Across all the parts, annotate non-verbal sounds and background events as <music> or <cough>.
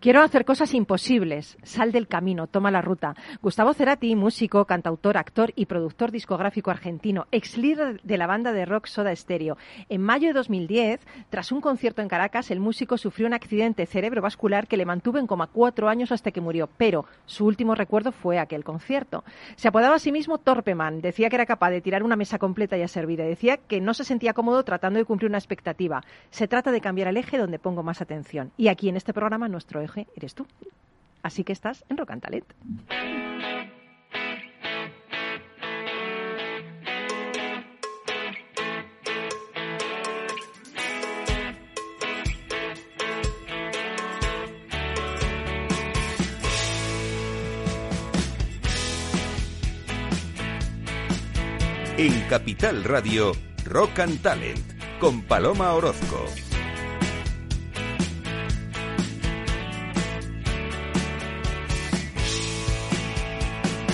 Quiero hacer cosas imposibles. Sal del camino, toma la ruta. Gustavo Cerati, músico, cantautor, actor y productor discográfico argentino, ex líder de la banda de rock Soda Stereo. En mayo de 2010, tras un concierto en Caracas, el músico sufrió un accidente cerebrovascular que le mantuvo en coma cuatro años hasta que murió, pero su último recuerdo fue aquel concierto. Se apodaba a sí mismo Torpeman, decía que era capaz de tirar una mesa completa y a servir, decía que no se sentía cómodo tratando de cumplir una expectativa. Se trata de cambiar el eje donde pongo más atención. Y aquí en este programa nuestro eje eres tú. Así que estás en Rock. En Capital Radio, Rock Talent, con Paloma Orozco.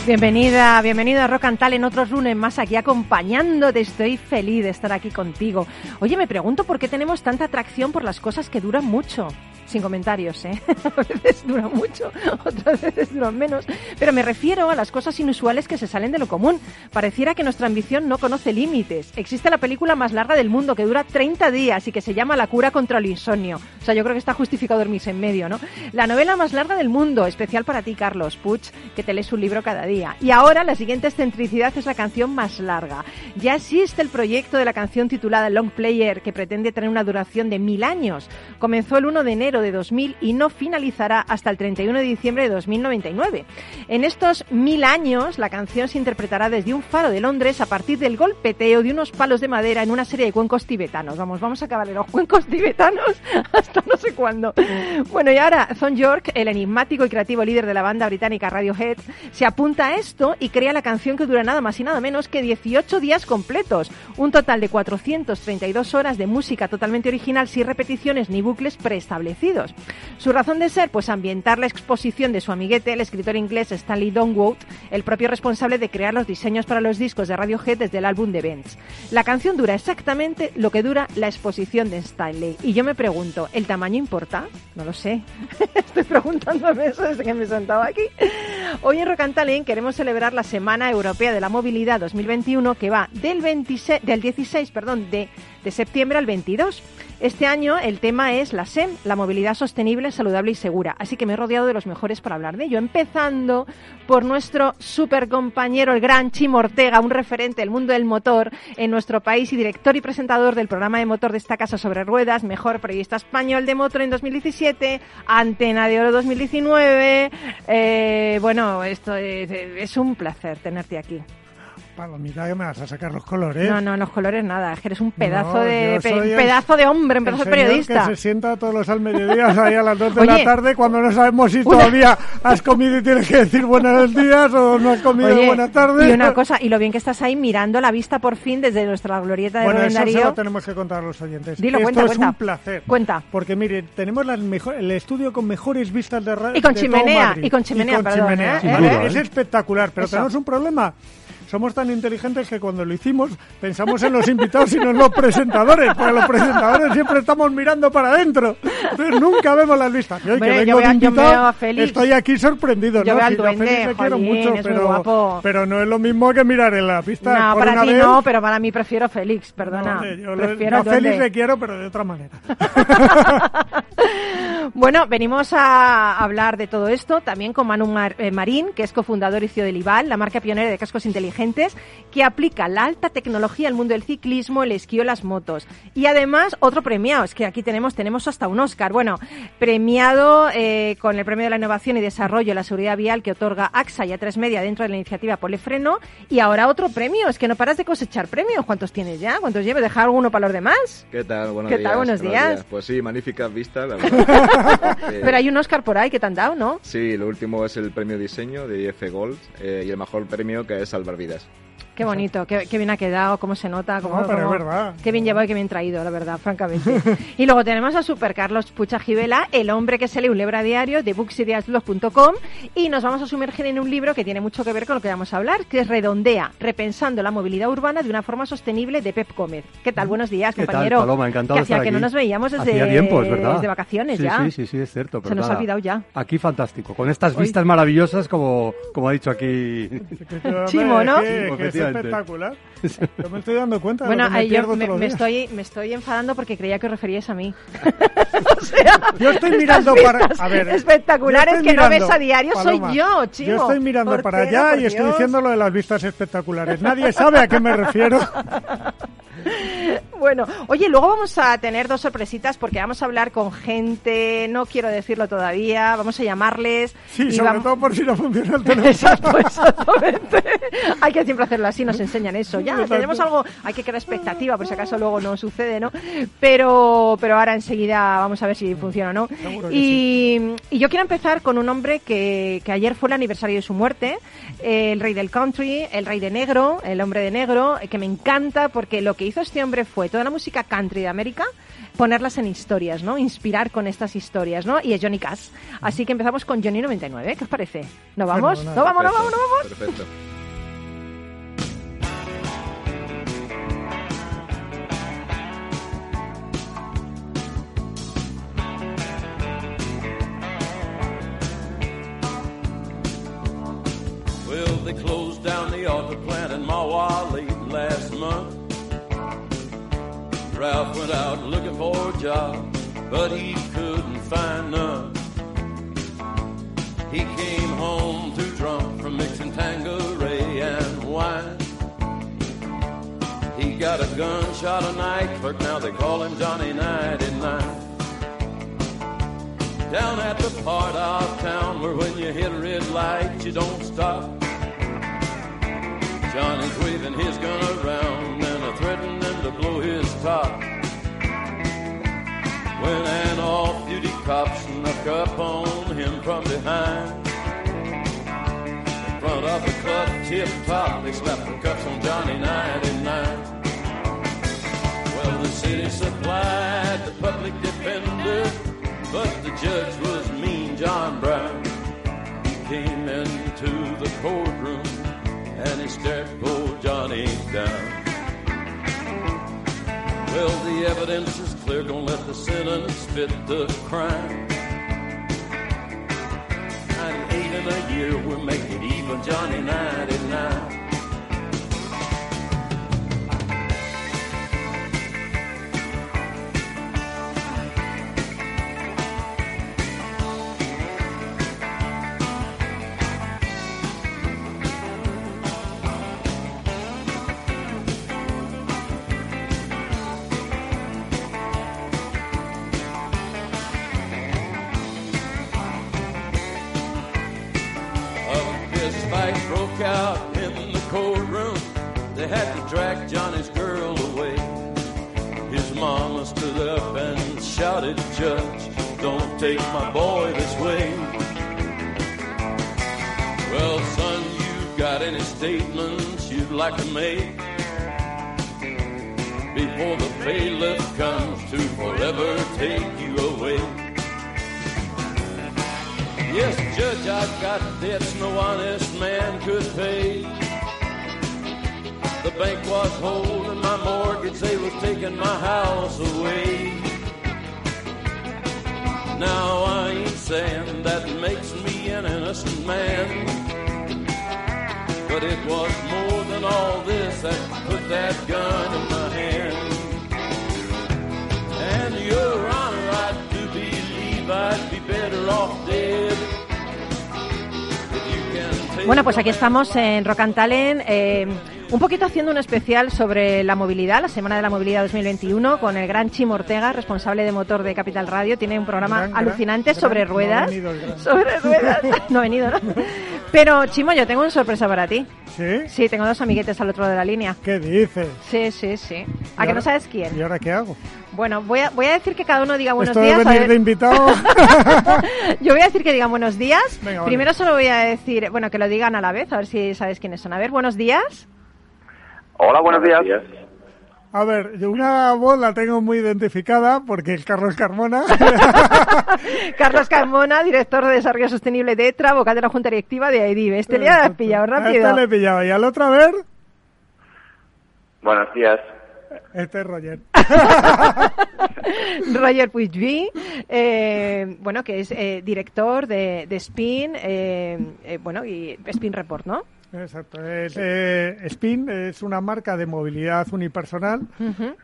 Bienvenida, bienvenido a Rock and Talent, otros lunes más aquí acompañándote. Estoy feliz de estar aquí contigo. Oye, me pregunto por qué tenemos tanta atracción por las cosas que duran mucho. Sin comentarios, ¿eh? <laughs> A veces duran mucho, otras veces duran menos. Pero me refiero a las cosas inusuales que se salen de lo común. Pareciera que nuestra ambición no conoce límites. Existe la película más larga del mundo que dura 30 días y que se llama La cura contra el insomnio. O sea, yo creo que está justificado dormirse en medio, ¿no? La novela más larga del mundo, especial para ti, Carlos Puch, que te lees un libro cada día. Y ahora la siguiente excentricidad es la canción más larga. Ya existe el proyecto de la canción titulada Long Player, que pretende tener una duración de mil años. Comenzó el 1 de enero de 2000 y no finalizará hasta el 31 de diciembre de 2099. En estos mil años, la canción se interpretará desde un faro de Londres a partir del golpeteo de unos palos de madera en una serie de cuencos tibetanos. Vamos, vamos a acabar en los cuencos <laughs> tibetanos hasta no sé cuándo. Bueno, y ahora Thon York, el enigmático y creativo líder de la banda británica Radiohead, se apunta a esto y crea la canción que dura nada más y nada menos que 18 días completos. Un total de 432 horas de música totalmente original sin repeticiones ni bucles preestablecidos. Su razón de ser, pues ambientar la exposición de su amiguete, el escritor inglés Stanley Donwood, el propio responsable de crear los diseños para los discos de Radiohead desde el álbum de Benz. La canción dura exactamente lo que dura la exposición de Stanley. Y yo me pregunto, ¿el tamaño importa? No lo sé. <laughs> Estoy preguntándome eso desde que me sentaba aquí. Hoy en Talent queremos celebrar la Semana Europea de la Movilidad 2021 que va del, 26, del 16 perdón, de, de septiembre al 22. Este año el tema es la SEM, la movilidad sostenible, saludable y segura. Así que me he rodeado de los mejores para hablar de ello. Empezando por nuestro super compañero, el gran Chimo Ortega, un referente del mundo del motor en nuestro país y director y presentador del programa de motor de esta casa sobre ruedas, mejor periodista español de motor en 2017, Antena de Oro 2019. Eh, bueno, esto es, es un placer tenerte aquí. Palomita, que me vas a sacar los colores. No, no, los colores nada, es que eres un pedazo no, de pe, un pedazo de hombre, un pedazo de periodista. que se sienta todos los al mediodía ahí a las 2 de Oye, la tarde cuando no sabemos si <laughs> una... todavía has comido y tienes que decir buenos <laughs> días o no has comido Oye, buenas tardes. Y una cosa, y lo bien que estás ahí mirando la vista por fin desde nuestra glorieta de bueno, Rubén eso Darío. se lo tenemos que contar a los oyentes. Dilo, Esto cuenta, es cuenta. un placer. Cuenta. Porque mire, tenemos las mejor, el estudio con mejores vistas de radio. Y con de chimenea, todo Madrid. y con chimenea, y con perdón, chimenea. ¿eh? Vale, ¿Eh? Es espectacular, pero Eso. tenemos un problema somos tan inteligentes que cuando lo hicimos pensamos en los invitados y no en los presentadores, porque los presentadores siempre estamos mirando para adentro, entonces nunca vemos las listas. Y hoy Hombre, que vengo yo veo- de yo invitado, veo a Félix. estoy aquí sorprendido. Yo ¿no? veo al duende, Félix le quiero jolín, mucho, pero, no es lo mismo que mirar en la pista. No, por para ti vez, no, pero para mí prefiero Félix, perdona. no, yo prefiero no. Félix le quiero, pero de otra manera. <laughs> Bueno, venimos a hablar de todo esto también con Manu Mar- eh, Marín, que es cofundador y CEO de Lival, la marca pionera de cascos inteligentes, que aplica la alta tecnología al mundo del ciclismo, el esquí o las motos. Y además, otro premiado, es que aquí tenemos, tenemos hasta un Oscar. Bueno, premiado eh, con el Premio de la Innovación y Desarrollo de la Seguridad Vial que otorga AXA y A3 Media dentro de la iniciativa Polefreno. Y ahora otro premio, es que no paras de cosechar premios. ¿Cuántos tienes ya? ¿Cuántos llevas? ¿Dejar alguno para los demás? ¿Qué tal? Buenos ¿Qué días. tal? Buenos días. Pues sí, magníficas vistas, la <laughs> verdad. Eh, Pero hay un Oscar por ahí que te han dado, ¿no? Sí, lo último es el premio diseño de IF Gold eh, y el mejor premio que es salvar vidas. Qué bonito, qué, qué bien ha quedado, cómo se nota, cómo, No, pero cómo- es verdad. Qué bien llevado y qué bien traído, la verdad, francamente. y luego tenemos a Super Carlos Pucha Gibela, el hombre que se lee un libro a diario de booksideasblog.com y nos vamos a sumergir en un libro que tiene mucho que ver con lo que vamos a hablar, que es Redondea, repensando la movilidad urbana de una forma sostenible de Pep Gómez. ¿Qué tal? Buenos días, ¿Qué tal, compañero. Paloma? Encantado que de estar hacía que no nos veíamos desde, Hacía tiempo, es verdad. desde vacaciones sí, ya. Sí, sí, sí, es cierto. pero Se nos ha nada, olvidado ya. Aquí fantástico, con estas Hoy- vistas maravillosas como, como ha dicho aquí. <laughs> Chimo, ¿no? Efectivamente. Espectacular. Yo me estoy dando cuenta de Bueno, lo que me yo pierdo me, todos los me días. estoy, me estoy enfadando porque creía que os referíais a mí. <laughs> o sea, Yo estoy mirando para... A ver, espectaculares que estoy no mirando- ves a diario Paloma, soy yo, chico. Yo estoy mirando para allá y estoy Dios. diciendo lo de las vistas espectaculares. Nadie sabe a qué me refiero. <laughs> Bueno, oye, luego vamos a tener dos sorpresitas porque vamos a hablar con gente, no quiero decirlo todavía, vamos a llamarles. Sí, y sobre vamos- todo por si no funciona el <laughs> teléfono. Exacto, exactamente. hay que siempre hacerlo así, nos enseñan eso. Ya, Exacto. tenemos algo, hay que crear expectativa, por si acaso luego no sucede, ¿no? Pero, pero ahora enseguida vamos a ver si funciona o no. Seguro Y, y yo quiero empezar con un hombre que, que ayer fue el aniversario de su muerte, el rey del country, el rey de negro, el hombre de negro, que me encanta porque lo que hizo este hombre fue toda la música country de América ponerlas en historias, ¿no? Inspirar con estas historias, ¿no? Y es Johnny Cash. Así que empezamos con Johnny 99, ¿qué os parece? ¿No vamos? ¿No vamos, no vamos, no vamos? Perfecto. Well, they closed down the auto plant in Mawa late last month. Ralph went out looking for a job, but he couldn't find none. He came home too drunk from mixing Tanqueray and wine. He got a gunshot a night clerk, now they call him Johnny 99 down at the part of town where when you hit a red light you don't stop. Johnny's waving his gun around cop snuck up on him from behind. In front of the club tip top, they slapped the cuffs on Johnny 99. Well, the city supplied the public defender, but the judge was mean John Brown. He came into the courtroom and he stared poor Johnny down. Well, the evidence is clear, gonna let the sentence fit the crime. 98 in a year, we'll make it even, Johnny 99. Was holding my mortgage, they was taking my house away. Now I ain't saying that makes me an innocent man. But it was more than all this that put that gun in my hand. And your honor, I do believe I'd be better off dead. Bueno, pues aquí estamos en Rock and Talent, eh, un poquito haciendo un especial sobre la movilidad, la Semana de la Movilidad 2021, con el gran Chimo Ortega, responsable de motor de Capital Radio. Tiene un programa Gran, alucinante gran. sobre No ruedas. venido el gran. sobre ruedas. <laughs> No ha venido, ¿no? Pero, Chimo, yo tengo una sorpresa para ti. ¿Sí? Sí, tengo dos amiguetes al otro lado de la línea. ¿Qué dices? Sí, sí, sí. ¿Y ¿A que ahora- no sabes ¿Y quién? ahora qué hago? Bueno, voy a, voy a decir que cada uno diga buenos Esto días. a venir ver- de invitado... <laughs> Yo voy a decir que digan buenos días. Venga, vale. Primero solo voy a decir, bueno, que lo digan a la vez, a ver si sabes quiénes son. A ver, buenos días. Hola, buenos, días. A ver, yo una voz la tengo muy identificada porque es Carlos Carmona. <laughs> Carlos Carmona, director de Desarrollo Sostenible de ETRA, vocal de la Junta Directiva de AIDIB. Este le has pillado A rápido. Este le he pillado. Y al otro, a ver, Buenos días. este es Roger. <laughs> Roger Puigví, eh, bueno, que es eh, director de, de Spin, eh, eh, bueno, y Spin Report, ¿no? Exacto. Es, eh, Spin es una marca de movilidad unipersonal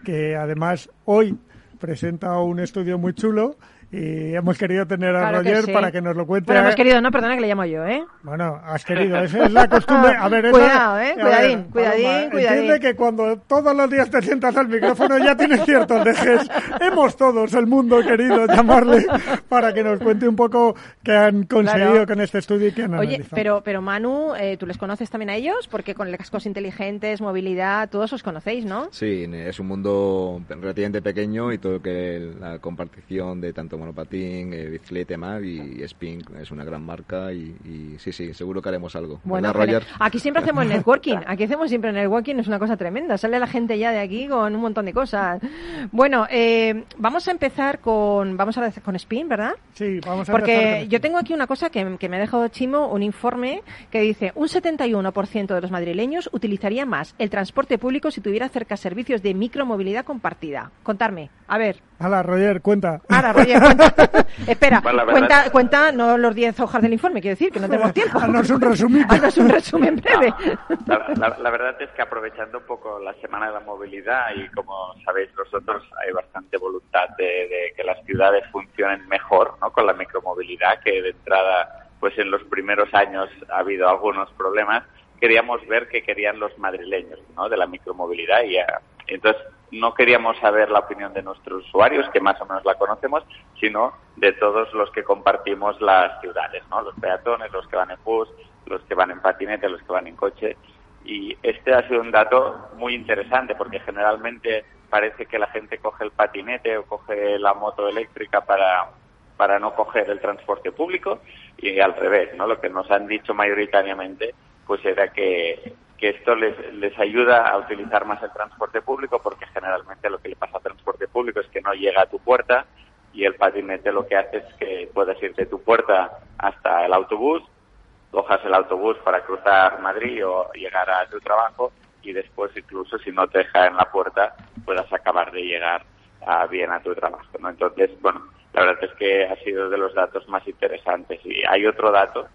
que además hoy presenta un estudio muy chulo y hemos querido tener a Claro que Roger sí. para que nos lo cuente. Bueno, hemos querido, no, perdona que le llamo yo, ¿eh? Bueno, has querido, esa es la costumbre. A ver, esa- Cuidado, ¿eh? a ver, Cuidadín, cuidadín, Paloma, cuidadín. Entiende que cuando todos los días te sientas al micrófono ya tienes ciertos dejes. <laughs> Hemos todos, el mundo, querido llamarle para que nos cuente un poco qué han conseguido Claro. con este estudio y qué han Oye, analizado. pero, pero Manu, eh, ¿tú les conoces también a ellos? Porque con cascos inteligentes, movilidad, todos os conocéis, ¿no? Sí, es un mundo relativamente pequeño y todo lo que la compartición de tanto monopatín, eh, bicicleta y más, y Spin es una gran marca y, y sí, sí, seguro que haremos algo. Bueno, ¿Verdad, genial. Roger? aquí siempre hacemos <laughs> networking. Aquí hacemos siempre networking, es una cosa tremenda. Sale la gente ya de aquí con un montón de cosas. Bueno, eh, vamos a empezar con, vamos a con Spin, ¿verdad? Sí, vamos a empezar Porque con yo tengo aquí una cosa que, que me ha dejado Chimo, un informe que dice un 71% de los madrileños utilizaría más el transporte público si tuviera cerca servicios de micromovilidad compartida. Contarme, a ver. Hala, Roger, cuenta. Ahora, Roger, cuenta. <laughs> Espera, Bueno, cuenta, cuenta no los 10 hojas del informe, quiero decir, que no tenemos tiempo. <laughs> <laughs> Haznos un resumen. Haznos un resumen breve. La, la- la verdad es que aprovechando un poco la Semana de la Movilidad y como sabéis vosotros hay bastante voluntad de, de que las ciudades funcionen mejor ¿no? con la micromovilidad, que de entrada pues en los primeros años ha habido algunos problemas. Queríamos ver qué querían los madrileños ¿no? de la micromovilidad y ah, entonces no queríamos saber la opinión de nuestros usuarios, que más o menos la conocemos, sino de todos los que compartimos las ciudades, ¿no? los peatones, los que van en bus, los que van en patinete, los que van en coche. Y este ha sido un dato muy interesante porque generalmente parece que la gente coge el patinete o coge la moto eléctrica para, para no coger el transporte público y al revés, ¿no? Lo que nos han dicho mayoritariamente pues era que, que esto les, les ayuda a utilizar más el transporte público porque generalmente lo que le pasa al transporte público es que no llega a tu puerta y el patinete lo que hace es que puedes ir de tu puerta hasta el autobús, cojas el autobús para cruzar Madrid o llegar a tu trabajo y después incluso si no te deja en la puerta puedas acabar de llegar ah, bien a tu trabajo. ¿no? Entonces, bueno, la verdad es que ha sido de los datos más interesantes. Y hay otro dato,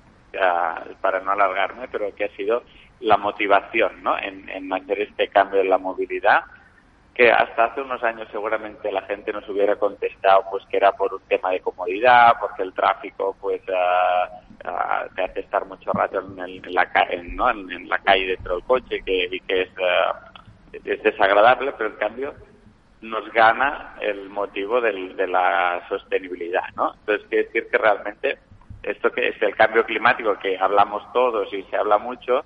para no alargarme, pero que ha sido la motivación ¿no? en, hacer este cambio en la movilidad que hasta hace unos años seguramente la gente nos hubiera contestado pues que era por un tema de comodidad, porque el tráfico pues ah, ah, te hace estar mucho rato en, el- en la, en, ¿no? en, la calle dentro del coche que, y que es, ah, es desagradable, pero en cambio nos gana el motivo del- de la sostenibilidad, ¿no? Entonces quiere decir que realmente esto que es el cambio climático que hablamos todos y se habla mucho,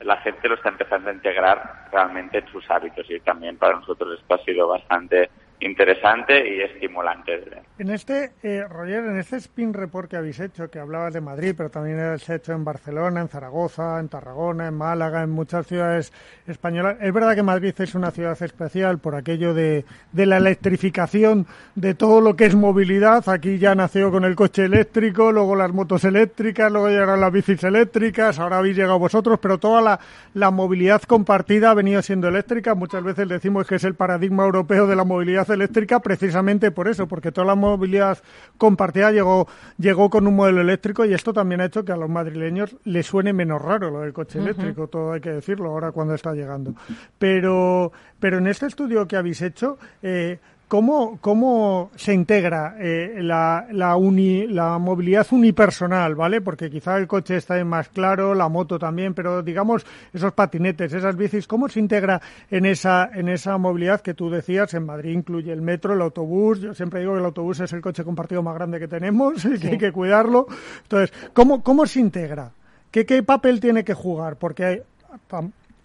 la gente lo está empezando a integrar realmente en sus hábitos y también para nosotros esto ha sido bastante interesante y estimulante. En este, eh, Roger, en este spin report que habéis hecho, que hablabas de Madrid, pero también habéis hecho en Barcelona, en Zaragoza, en Tarragona, en Málaga, en muchas ciudades españolas. Es verdad que Madrid es una ciudad especial por aquello de, de la electrificación de todo lo que es movilidad. Aquí ya nació con el coche eléctrico, luego las motos eléctricas, luego llegaron las bicis eléctricas, ahora habéis llegado vosotros, pero toda la, la movilidad compartida ha venido siendo eléctrica. Muchas veces decimos que es el paradigma europeo de la movilidad eléctrica precisamente por eso, porque toda la movilidad compartida llegó, llegó con un modelo eléctrico y esto también ha hecho que a los madrileños les suene menos raro lo del coche eléctrico, todo hay que decirlo ahora cuando está llegando. Pero, pero en este estudio que habéis hecho, eh, ¿Cómo, ¿Cómo se integra eh, la, la, uni, la movilidad unipersonal, ¿vale? Porque quizá el coche está más claro, la moto también, pero digamos esos patinetes, esas bicis, ¿cómo se integra en esa, en esa movilidad que tú decías? En Madrid incluye el metro, el autobús. Yo siempre digo que el autobús es el coche compartido más grande que tenemos <laughs> y que hay que cuidarlo. Entonces, ¿cómo, cómo se integra? ¿Qué, qué papel tiene que jugar? Porque hay,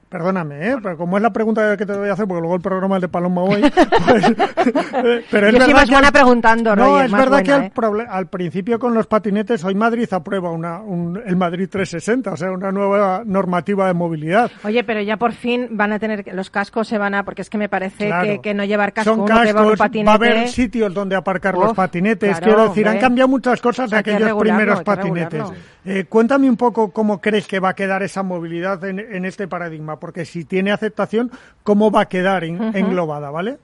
Perdóname, ¿eh? pero como es la pregunta que te voy a hacer, porque luego el programa es de Paloma hoy. <laughs> pues, <laughs> pero es Yo soy verdad más que buena al- preguntando, No, Roger, es más verdad que buena, al, ¿eh? principio con los patinetes, hoy Madrid aprueba una, un- el Madrid 360, o sea, una nueva normativa de movilidad. Oye, pero ya por fin van a tener, los cascos se van a, porque es que me parece Claro. que, que no llevar casco, Son uno que va en un cascos, patinete. va a haber sitios donde aparcar los patinetes. claro, Quiero decir, han cambiado muchas cosas de aquellos primeros patinetes. Eh, cuéntame un poco cómo crees que va a quedar esa movilidad en, en este paradigma, porque si tiene aceptación, ¿cómo va a quedar en- englobada, ¿vale?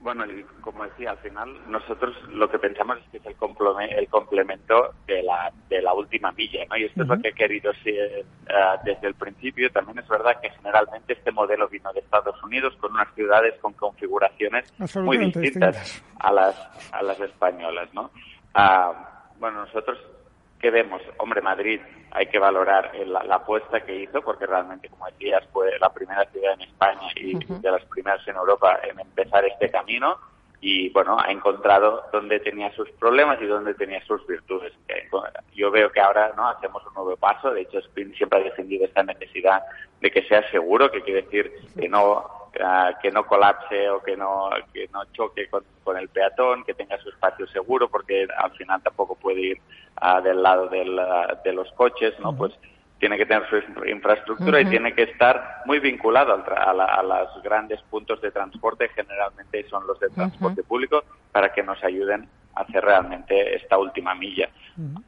Bueno, y como decía, al final nosotros lo que pensamos es que es el, complome- el complemento de la, de la última milla, ¿no? Y esto es lo que he querido ser eh, desde el principio. También es verdad que generalmente este modelo vino de Estados Unidos con unas ciudades con configuraciones muy distintas distintas. a las, a las españolas, ¿no? Ah, bueno, nosotros ¿Qué vemos? Hombre, Madrid, hay que valorar el- la, la apuesta que hizo, porque realmente, como decías, fue la primera ciudad en España y de las primeras en Europa en empezar este camino. Y bueno, ha encontrado dónde tenía sus problemas y dónde tenía sus virtudes. Eh, Yo veo que ahora no hacemos un nuevo paso. De hecho, Spin siempre ha defendido esta necesidad de que sea seguro, que quiere decir que no que no colapse o que no que no choque con, con el peatón, que tenga su espacio seguro, porque al final tampoco puede ir ah, del lado del, ah, de los coches, ¿no? Pues tiene que tener su infra- infraestructura y tiene que estar muy vinculado al tra- a, la- a los grandes puntos de transporte, generalmente son los de transporte público, para que nos ayuden a hacer realmente esta última milla.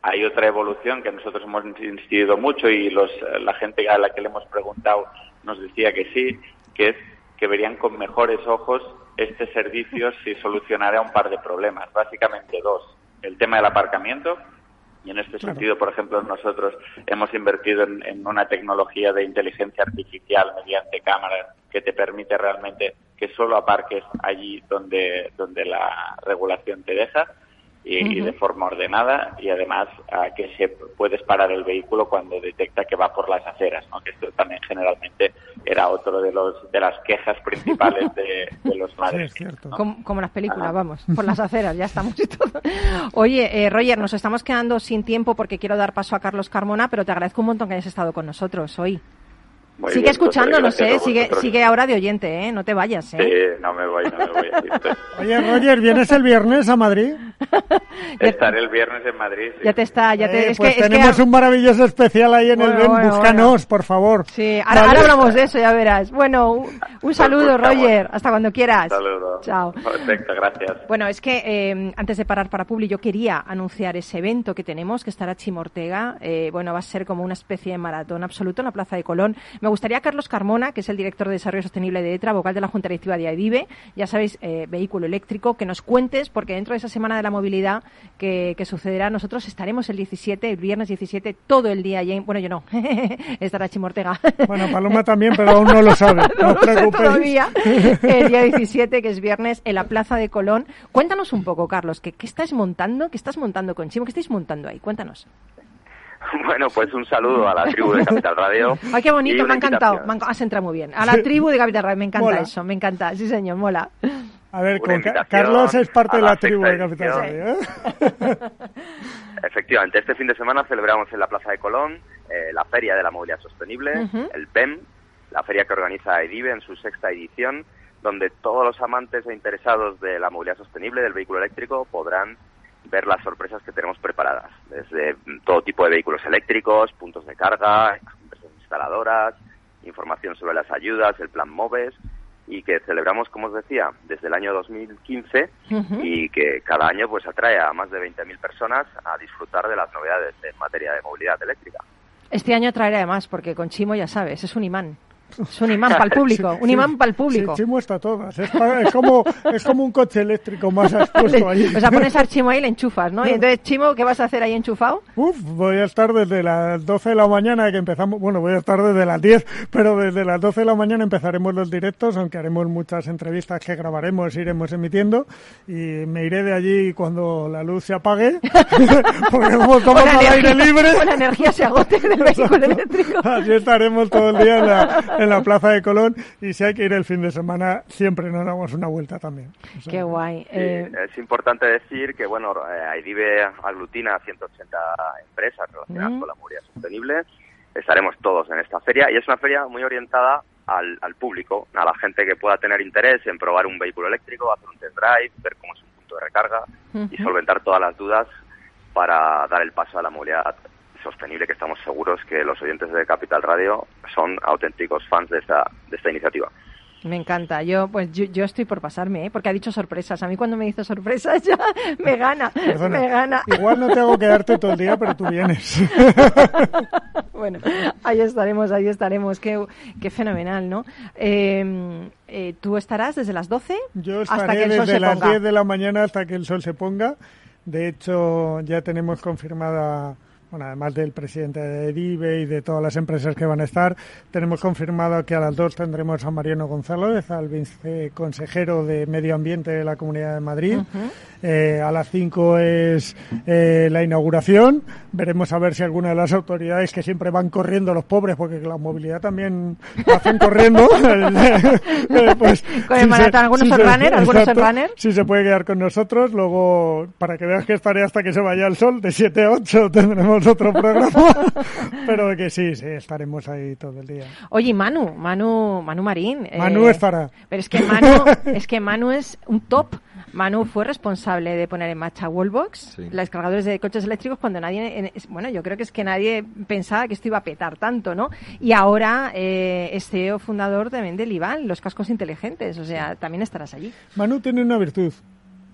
Hay otra evolución que nosotros hemos insistido mucho y los, la gente a la que le hemos preguntado nos decía que sí, que es que verían con mejores ojos este servicio si solucionara un par de problemas, básicamente dos. El tema del aparcamiento, y en este sentido, por ejemplo, nosotros hemos invertido en, en una tecnología de inteligencia artificial mediante cámaras que te permite realmente que solo aparques allí donde, donde la regulación te deja y, y de forma ordenada y además ah, que se puedes parar el vehículo cuando detecta que va por las aceras, ¿no? que esto también generalmente era otro de los de las quejas principales de, de los <laughs> Sí, madres. es cierto. Como, como las películas, vamos, por las aceras, ya estamos y todo. Oye, eh, Roger, nos estamos quedando sin tiempo porque quiero dar paso a Carlos Carmona, pero te agradezco un montón que hayas estado con nosotros hoy. Muy sigue bien, escuchándonos, pues, gracias ¿eh? Sigue, sigue ahora de oyente, ¿eh? No te vayas, ¿eh? Sí, no me voy, no me voy. <laughs> Oye, Roger, ¿vienes el viernes a Madrid? <laughs> Estaré el viernes en Madrid. sí. Ya te está, ya te... Eh, es pues que, es que tenemos un maravilloso especial ahí en el BEM. bueno, Búscanos, bueno. por favor. Sí, ahora, Vale. ahora hablamos de eso, ya verás. Bueno, un, un saludo, buscamos. Roger. Hasta cuando quieras. Saludos. Chao. Perfecto, gracias. Bueno, es que eh, antes de parar para Publi, yo quería anunciar ese evento que tenemos, que estará Chimo Ortega. Eh, bueno, va a ser como una especie de maratón absoluto en la Plaza de Colón. Me gustaría Carlos Carmona, que es el director de Desarrollo Sostenible de ETRA, vocal de la Junta Directiva de AIDIVE, ya sabéis, eh, vehículo eléctrico, que nos cuentes, porque dentro de esa Semana de la Movilidad que, que sucederá, nosotros estaremos el 17, el viernes 17, todo el día allí. Bueno, yo no, <laughs> estará Chimo Ortega. Bueno, Paloma también, pero aún no lo sabe. <laughs> No, lo sé todavía. <laughs> El día 17, que es viernes, en la Plaza de Colón. Cuéntanos un poco, Carlos, ¿qué, qué estás montando? ¿Qué estás montando con Chimo? ¿Qué estáis montando ahí? Cuéntanos. <laughs> Bueno, pues un saludo a la tribu de Capital Radio. <laughs> Ay, qué bonito, me ha encantado. Me has entrado muy bien. A la tribu de Capital Radio, me encanta Mola. eso, me encanta. Sí, señor, mola. A ver, con Carlos es parte de la la tribu de Capital. Radio. ¿eh? <laughs> Efectivamente, este fin de semana celebramos en la Plaza de Colón eh, la Feria de la Movilidad Sostenible, el PEM, la feria que organiza EDIVE en su sexta edición, donde todos los amantes e interesados de la movilidad sostenible, del vehículo eléctrico, podrán ver las sorpresas que tenemos preparadas, desde todo tipo de vehículos eléctricos, puntos de carga, empresas instaladoras, información sobre las ayudas, el plan MOVES, y que celebramos, como os decía, desde el año 2015 Ujú. y que cada año pues atrae a más de 20.000 personas a disfrutar de las novedades en materia de movilidad eléctrica. Este año traeré además, porque con Chimo, ya sabes, es un imán. Es un imán para el <laughs> público, un Sí, imán para el público. Sí, Chimo está todas. Es, como, es como un coche eléctrico más <laughs> has puesto ahí. O sea, pones al Chimo ahí y le enchufas, ¿no? Y entonces, Chimo, ¿qué vas a hacer ahí enchufado? Uf, voy a estar desde las 12 de la mañana que empezamos, bueno, voy a estar desde las 10, pero desde las 12 de la mañana empezaremos los directos, aunque haremos muchas entrevistas que grabaremos, iremos emitiendo, y me iré de allí cuando la luz se apague, <laughs> porque como estamos al aire energía- libre, con la energía se agote del vehículo eléctrico. así estaremos todo el día en la, en la Plaza de Colón, y si hay que ir el fin de semana, siempre nos damos una vuelta también. O sea, Qué guay. Sí, Eh, es importante decir que bueno, eh, AIDIVE aglutina a 180 empresas relacionadas Mm. con la movilidad sostenible estaremos todos en esta feria y es una feria muy orientada al, al público, a la gente que pueda tener interés en probar un vehículo eléctrico, hacer un test drive, ver cómo es un punto de recarga y Ujú. solventar todas las dudas para dar el paso a la movilidad sostenible que estamos seguros que los oyentes de Capital Radio son auténticos fans de esta, de esta iniciativa. Me encanta. Yo, pues yo, yo estoy por pasarme, ¿eh? porque ha dicho sorpresas. A mí cuando me dice sorpresas <laughs> ya me gana, Perdona, me gana. Igual no te hago quedarte todo el día, pero tú vienes. <laughs> bueno, ahí estaremos, ahí estaremos. Qué, qué fenomenal, ¿no? Eh, eh, ¿Tú estarás desde las 12 Yo hasta estaré que el sol desde se las ponga? 10 de la mañana hasta que el sol se ponga. De hecho, ya tenemos confirmada, bueno, además del presidente de DIVE y de todas las empresas que van a estar, tenemos confirmado que a las 2 tendremos a Mariano González, al viceconsejero de Medio Ambiente de la Comunidad de Madrid. Eh, a las 5 es eh, la inauguración. Veremos a ver si alguna de las autoridades que siempre van corriendo los pobres, porque la movilidad también la hacen corriendo. <laughs> eh, pues, Con el si maratón, algunos son runner, algunos son runner. Si se puede quedar con nosotros, luego, para que veas que estaré hasta que se vaya el sol, de 7 a 8 tendremos otro programa. <laughs> Pero que sí, sí, estaremos ahí todo el día. Oye, Manu, Manu, Manu Marín. eh, Manu estará. Pero es que Manu, <laughs> es que Manu es un top. Manu fue responsable de poner en marcha Wallbox, Sí. los cargadores de coches eléctricos, cuando nadie, bueno, yo creo que es que nadie pensaba que esto iba a petar tanto, ¿no? Y ahora eh, es CEO fundador también del IVAN, los cascos inteligentes, o sea, también estarás allí. Manu tiene una virtud.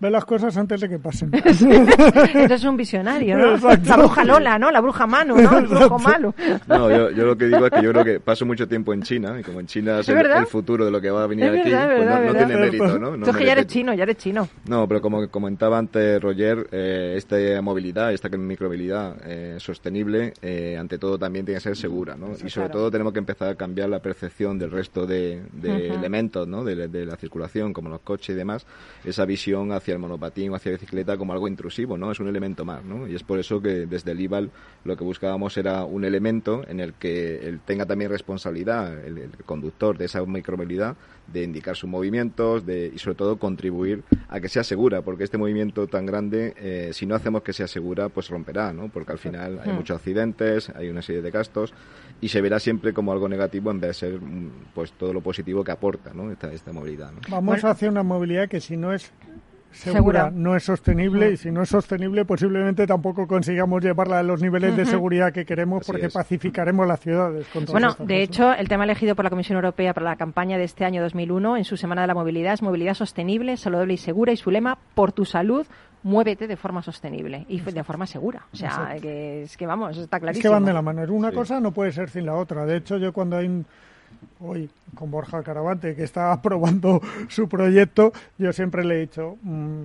Ve las cosas antes de que pasen. <laughs> Entonces es un visionario, ¿no? Exacto. La bruja Lola, ¿no? La bruja Manu, ¿no? El brujo Manu. No, yo, yo lo que digo es que yo creo que paso mucho tiempo en China y como en China es, ¿Es el, el futuro de lo que va a venir Es aquí, verdad, pues verdad, no, no tiene mérito, ¿no? No Tú es que ya eres chino, ya eres chino. No, pero como comentaba antes Roger, eh, esta movilidad, esta micromovilidad eh, sostenible, eh, ante todo también tiene que ser segura, ¿no? Sí, y sobre claro. todo tenemos que empezar a cambiar la percepción del resto de, de Ujú. elementos, ¿no? De, de la circulación, como los coches y demás, esa visión hacia el monopatín o hacia la bicicleta como algo intrusivo, ¿no? Es un elemento más, ¿no? Y es por eso que desde el IVAL lo que buscábamos era un elemento en el que él tenga también responsabilidad, el, el conductor de esa micromovilidad, de indicar sus movimientos de, y sobre todo contribuir a que sea segura, porque este movimiento tan grande, eh, si no hacemos que sea segura, pues romperá, ¿no? Porque al final hay Mm. muchos accidentes, hay una serie de gastos y se verá siempre como algo negativo en vez de ser pues todo lo positivo que aporta, ¿no? Esta, esta movilidad, ¿no? Vamos Bueno. hacia una movilidad que si no es segura, Segura. no es sostenible y si no es sostenible posiblemente tampoco consigamos llevarla a los niveles de seguridad que queremos Así porque es. pacificaremos las ciudades. con Bueno, de cosas. hecho, el tema elegido por la Comisión Europea para la campaña de este año 2001 en su Semana de la Movilidad es movilidad sostenible, saludable y segura y su lema, por tu salud, muévete de forma sostenible y de forma segura. O sea, Exacto. que es que vamos, está Es clarísimo. que van de la mano. Una Sí. cosa no puede ser sin la otra. De hecho, yo cuando hay un- hoy con Borja Caravante que está <laughs> aprobando su proyecto, yo siempre le he dicho mm,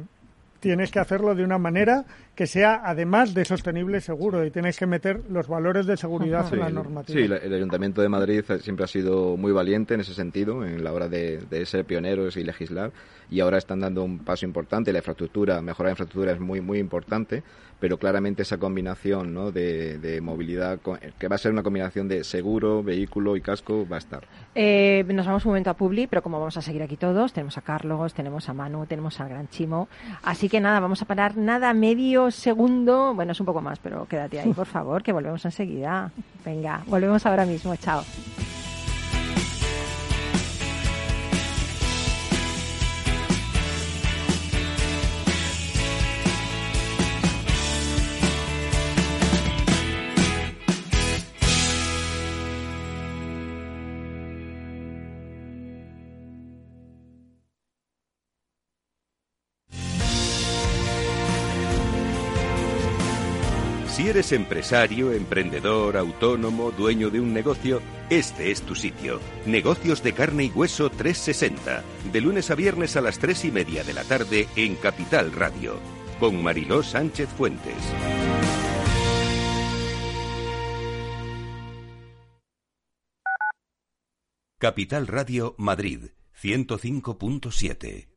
tienes que hacerlo de una manera que sea además de sostenible seguro y tienes que meter los valores de seguridad en la normativa. sí, el Ayuntamiento de Madrid siempre ha sido muy valiente en ese sentido, en la hora de, de ser pioneros y legislar, y ahora están dando un paso importante. La infraestructura, mejorar la infraestructura es muy, muy importante, pero claramente esa combinación ¿no? de, de movilidad, que va a ser una combinación de seguro, vehículo y casco, va a estar. Eh, nos vamos un momento a Publi, pero como vamos a seguir aquí todos, tenemos a Carlos, tenemos a Manu, tenemos al Gran Chimo. Así que nada, vamos a parar nada, medio segundo, bueno, es un poco más, pero quédate ahí, <laughs> por favor, que volvemos enseguida. Venga, volvemos ahora mismo, chao. Eres empresario, emprendedor, autónomo, dueño de un negocio, este es tu sitio. Negocios de carne y hueso 360. De lunes a viernes a las 3 y media de la tarde en Capital Radio. Con Mariló Sánchez Fuentes. Capital Radio Madrid 105.7.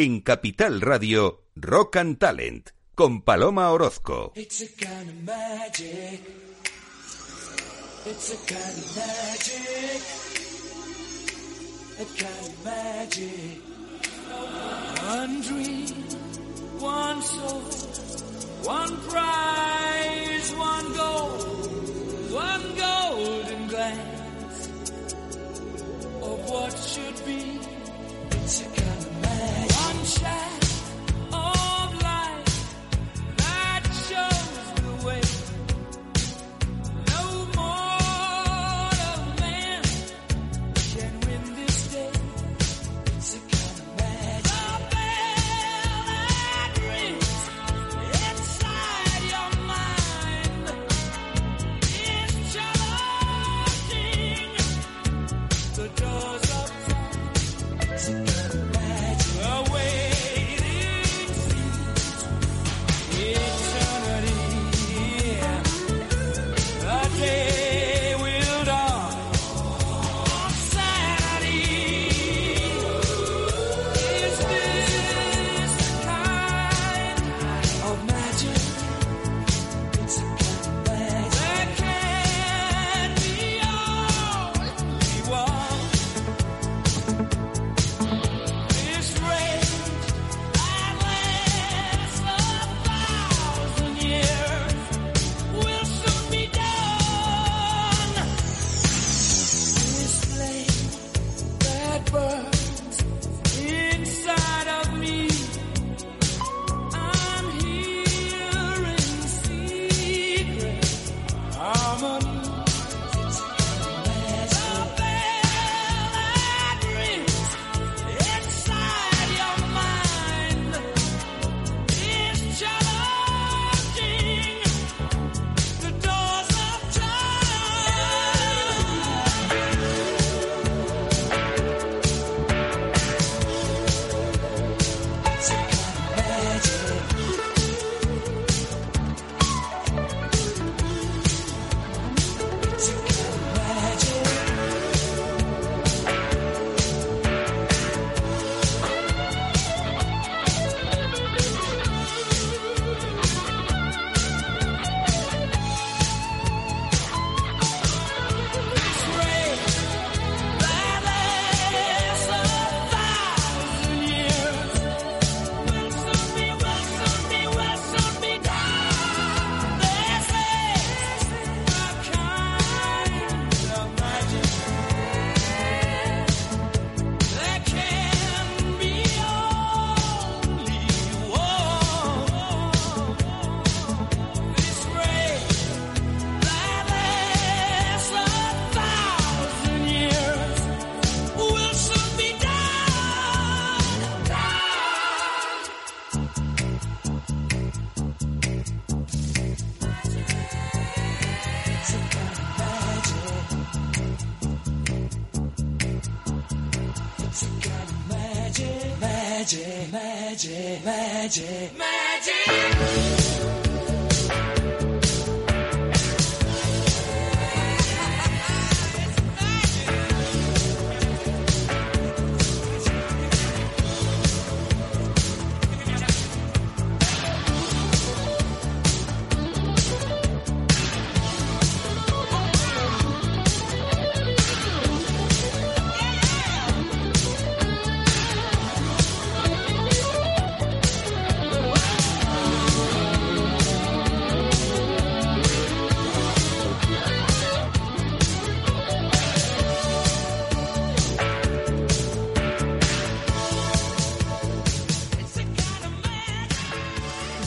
En Capital Radio, Rock and Talent, con Paloma Orozco. One soul, one prize, one goal, one golden glance of what should be. It's a Shine.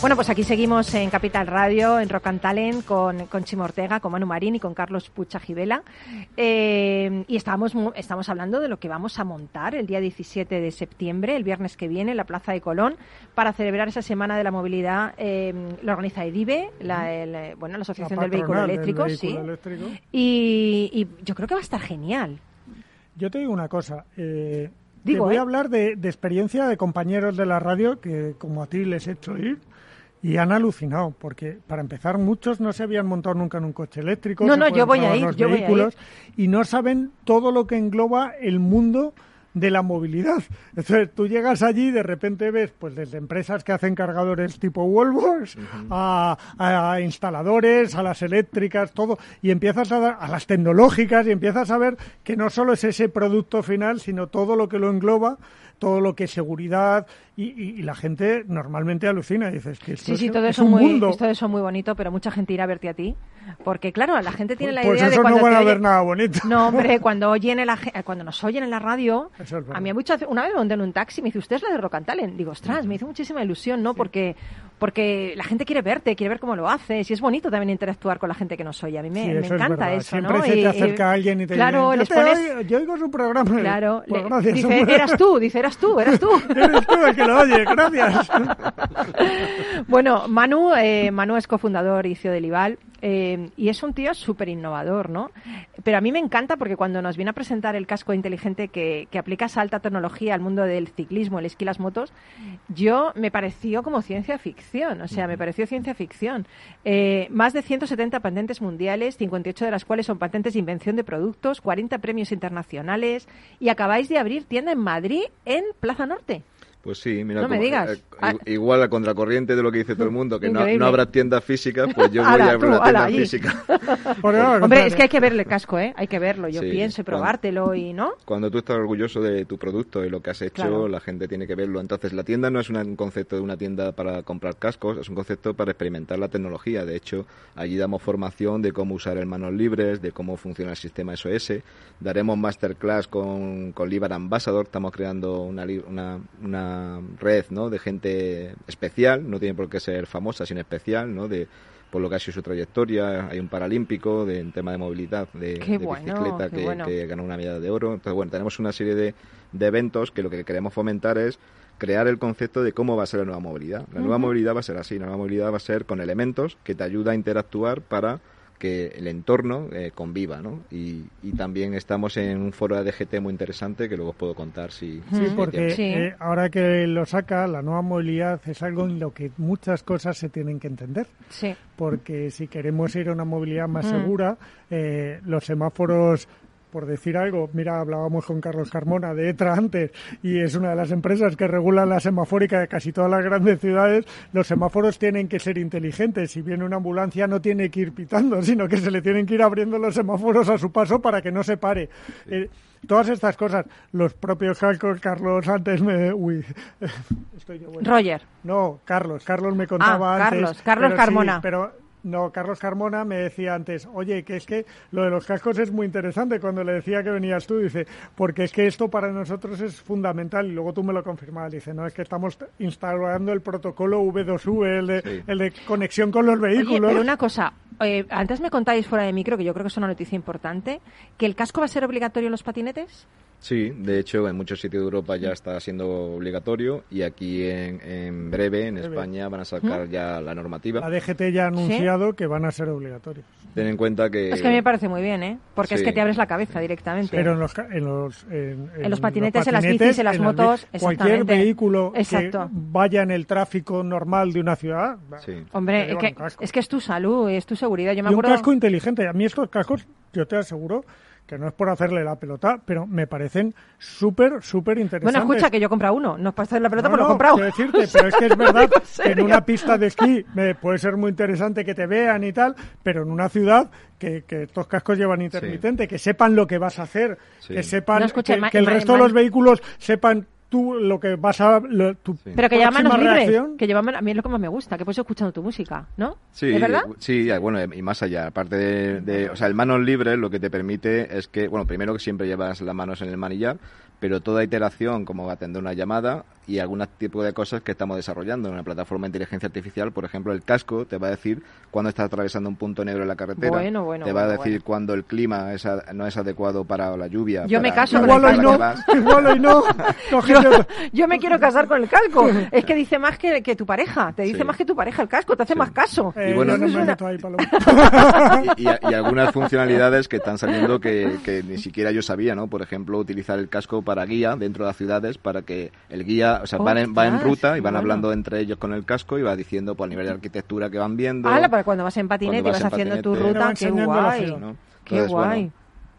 Bueno, pues aquí seguimos en Capital Radio, en Rock and Talent, con, con Chimo Ortega, con Manu Marín y con Carlos Pucha Gibela. Eh, y estamos, estamos hablando de lo que vamos a montar el día 17 de septiembre, el viernes que viene, en la Plaza de Colón, para celebrar esa Semana de la Movilidad. Eh, lo organiza EDIVE, la, el, eh, bueno, la Asociación La del Vehículo del Eléctrico, vehículo sí. eléctrico. Y, y yo creo que va a estar genial. Yo te digo una cosa. Eh, Digo, te voy ¿eh? a hablar de, de experiencia de compañeros de la radio que, como a ti, les he hecho ir y han alucinado, porque para empezar, muchos no se habían montado nunca en un coche eléctrico. No, no, pueden yo voy a probar ir, los yo voy a ir. vehículos y no saben todo lo que engloba el mundo de la movilidad. <laughs> Entonces, tú llegas allí y de repente ves, pues desde empresas que hacen cargadores tipo Wallbox a, a instaladores, a las eléctricas, todo, y empiezas a dar, a las tecnológicas y empiezas a ver que no solo es ese producto final, sino todo lo que lo engloba, todo lo que es seguridad, y, y- y la gente normalmente alucina y dices que esto Sí, sí, es, todo es eso, un muy, mundo. todo eso muy bonito, pero mucha gente irá a verte a ti. Porque, claro, la gente tiene la Pues idea de eso cuando no van a oye- ver nada bonito. No, hombre, cuando oyen ge- eh, cuando nos oyen en la radio, Eso es a mí mucho, una vez me monté en un taxi y me dice, ¿usted es la de Rock and Talent? Digo, ostras, me hizo muchísima ilusión, ¿no? Porque, porque la gente quiere verte, quiere ver cómo lo haces y es bonito también interactuar con la gente que nos oye. A mí me, Sí, me eso es encanta eso, Siempre ¿no? se Y- te y- acerca alguien y te Claro, dice, yo, pones... oigo- yo oigo su programa. Claro, Pues le- gracias, dice, eras tú, dice, eras tú, eras tú. <laughs> Eres tú el que lo oye, gracias. Bueno, Manu, eh, Manu es cofundador y CEO de Lival eh, y es un tío súper innovador, ¿no? Pero a mí me encanta porque cuando nos viene a presentar el casco inteligente que, que aplica esa alta tecnología al mundo del ciclismo, el esquí las motos, yo me pareció como ciencia ficción, o sea, me pareció ciencia ficción. Eh, más de 170 patentes mundiales, 58 de las cuales son patentes de invención de productos, 40 premios internacionales y acabáis de abrir tienda en Madrid, en Plaza Norte. Pues sí, mira, No me como- digas. eh, Ah. igual a contracorriente de lo que dice todo el mundo, que no, no habrá tiendas físicas, pues yo voy Ala, a abrir una tienda allí. física. <laughs> Hombre, es que hay que verle el casco, ¿eh? Hay que verlo, yo Sí, pienso, y cuando- probártelo y, ¿no? Cuando tú estás orgulloso de tu producto y lo que has hecho, Claro. la gente tiene que verlo. Entonces, la tienda no es una- un concepto de una tienda para comprar cascos, es un concepto para experimentar la tecnología. De hecho, allí damos formación de cómo usar el manos libres, de cómo funciona el sistema SOS. Daremos masterclass con, con Libar Ambassador. Estamos creando una, li- una, una red ¿no? de gente especial, no tiene por qué ser famosa, sino especial, ¿no? de por lo que ha sido su trayectoria. Hay un paralímpico de, en tema de movilidad, de, Qué de bueno, bicicleta, que, bueno. que ganó una medalla de oro. Entonces, bueno, tenemos una serie de, de eventos que lo que queremos fomentar es crear el concepto de cómo va a ser la nueva movilidad. La nueva movilidad va a ser así, la nueva movilidad va a ser con elementos que te ayuda a interactuar para que el entorno eh, conviva, ¿no? Y, y también estamos en un foro de DGT muy interesante que luego os puedo contar si... Sí, si porque eh, ahora que lo saca, la nueva movilidad es algo en lo que muchas cosas se tienen que entender. Sí. Porque si queremos ir a una movilidad más Mm. segura, eh, los semáforos por decir algo, mira, hablábamos con Carlos Carmona de ETRA antes, y es una de las empresas que regula la semafórica de casi todas las grandes ciudades. Los semáforos tienen que ser inteligentes. Si viene una ambulancia, no tiene que ir pitando, sino que se le tienen que ir abriendo los semáforos a su paso para que no se pare. Eh, todas estas cosas, los propios Carlos antes me. Uy, <laughs> estoy yo bueno. Roger. No, Carlos. Carlos me contaba Ah, antes. Carlos, Carlos pero sí, Carmona. pero no, Carlos Carmona me decía antes, oye, que es que lo de los cascos es muy interesante. Cuando le decía que venías tú, dice, porque es que esto para nosotros es fundamental. Y luego tú me lo confirmabas. Dice, no, es que estamos instalando el protocolo V2U, el de, Sí. el de conexión con los Oye, vehículos. pero una cosa, eh, antes me contáis fuera de micro, que yo creo que es una noticia importante, que el casco va a ser obligatorio en los patinetes. Sí, de hecho en muchos sitios de Europa ya está siendo obligatorio y aquí en, en breve en Breve. España van a sacar ya la normativa. La DGT ya ha anunciado que van a ser obligatorios. Ten en cuenta que... Es que a mí me parece muy bien, ¿eh? Porque es que te abres la cabeza directamente. Pero en los, ca- en los, en, En los patinetes, en las bicis, en las en motos, bi- cualquier vehículo Exacto. que vaya en el tráfico normal de una ciudad. Sí. Hombre, es que, es que es tu salud, es tu seguridad. Yo me y un acuerdo... casco inteligente. A mí estos cascos, yo te aseguro que no es por hacerle la pelota, pero me parecen súper, súper interesantes. Bueno, escucha, que yo he comprado uno. No es para hacer la pelota, No, pero lo he comprado. quiero decirte, pero es que es <laughs> verdad que en una pista de esquí me puede ser muy interesante que te vean y tal, pero en una ciudad que, que estos cascos llevan intermitente, que sepan lo que vas a hacer, Sí. que sepan No, escucha, que, el resto de los vehículos sepan tú lo que vas a... lo- tu Pero que lleva manos libres. Que lleva a mí es lo que más me gusta, que puedes escuchando tu música, ¿no? Sí, ¿Es verdad? sí, ya, bueno, y más allá. Aparte de, de- o sea, el manos libres lo que te permite es que, bueno, primero que siempre llevas las manos en el manillar, pero toda iteración, como atender una llamada y algún tipo de cosas que estamos desarrollando en una plataforma de inteligencia artificial, por ejemplo, el casco te va a decir cuando estás atravesando un punto negro en la carretera, Bueno, bueno, te va a bueno, decir cuando el clima es a- no es adecuado para la lluvia. Yo me caso con Igual hoy no, igual hoy no. <laughs> <laughs> Yo, me quiero casar con el casco. <laughs> Es que dice más que, que tu pareja. Te dice Sí. más que tu pareja el casco. Te hace más caso. Eh, bueno, yo no eso me suena- meto ahí, Paloma. <laughs> y, y- y algunas funcionalidades que están saliendo que, que ni siquiera yo sabía, ¿no? Por ejemplo, utilizar el casco para guía dentro de las ciudades para que el guía, o sea, van en, va en ruta y van bueno. hablando entre ellos con el casco y va diciendo por el nivel de arquitectura que van viendo. Hala, para cuando vas en patinete y vas vas en haciendo tu ruta. Qué guay. ciudad. ¿no? Qué guay.